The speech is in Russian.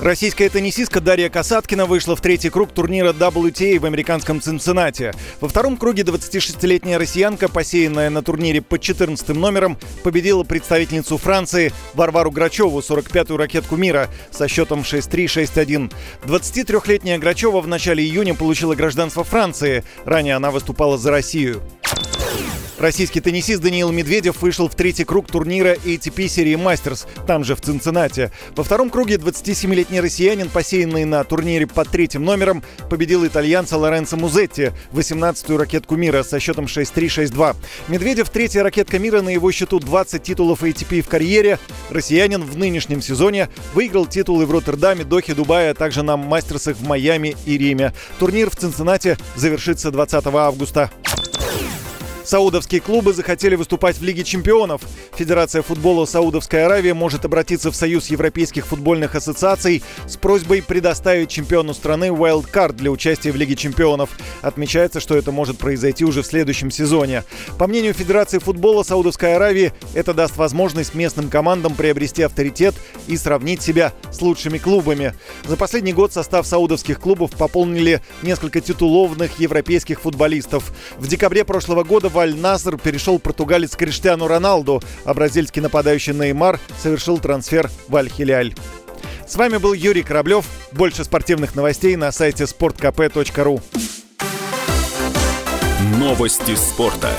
Российская теннисистка Дарья Касаткина вышла в третий круг турнира WTA в американском Цинциннате. Во втором круге 26-летняя россиянка, посеянная на турнире под 14 номером, победила представительницу Франции Варвару Грачеву, 45-ю ракетку мира, со счетом 6-3-6-1. 23-летняя Грачева в начале июня получила гражданство Франции. Ранее она выступала за Россию. Российский теннисист Даниил Медведев вышел в третий круг турнира ATP серии Мастерс, там же в Цинциннате. Во втором круге 27-летний россиянин, посеянный на турнире под третьим номером, победил итальянца Лоренцо Музетти, 18-ю ракетку мира со счетом 6-3-6-2. Медведев третья ракетка мира, на его счету 20 титулов ATP в карьере. Россиянин в нынешнем сезоне выиграл титулы в Роттердаме, Дохе, Дубае, а также на Мастерсах в Майами и Риме. Турнир в Цинциннате завершится 20 августа. Саудовские клубы захотели выступать в Лиге чемпионов. Федерация футбола Саудовской Аравии может обратиться в Союз европейских футбольных ассоциаций с просьбой предоставить чемпиону страны wildcard для участия в Лиге чемпионов. Отмечается, что это может произойти уже в следующем сезоне. По мнению Федерации футбола Саудовской Аравии, это даст возможность местным командам приобрести авторитет и сравнить себя с лучшими клубами. За последний год состав саудовских клубов пополнили несколько титулованных европейских футболистов. В декабре прошлого года в Аль-Наср перешел португалец Криштиану Роналду, а бразильский нападающий Неймар совершил трансфер в Аль-Хиляль. С вами был Юрий Кораблев. Больше спортивных новостей на сайте sportkp.ru. Новости спорта.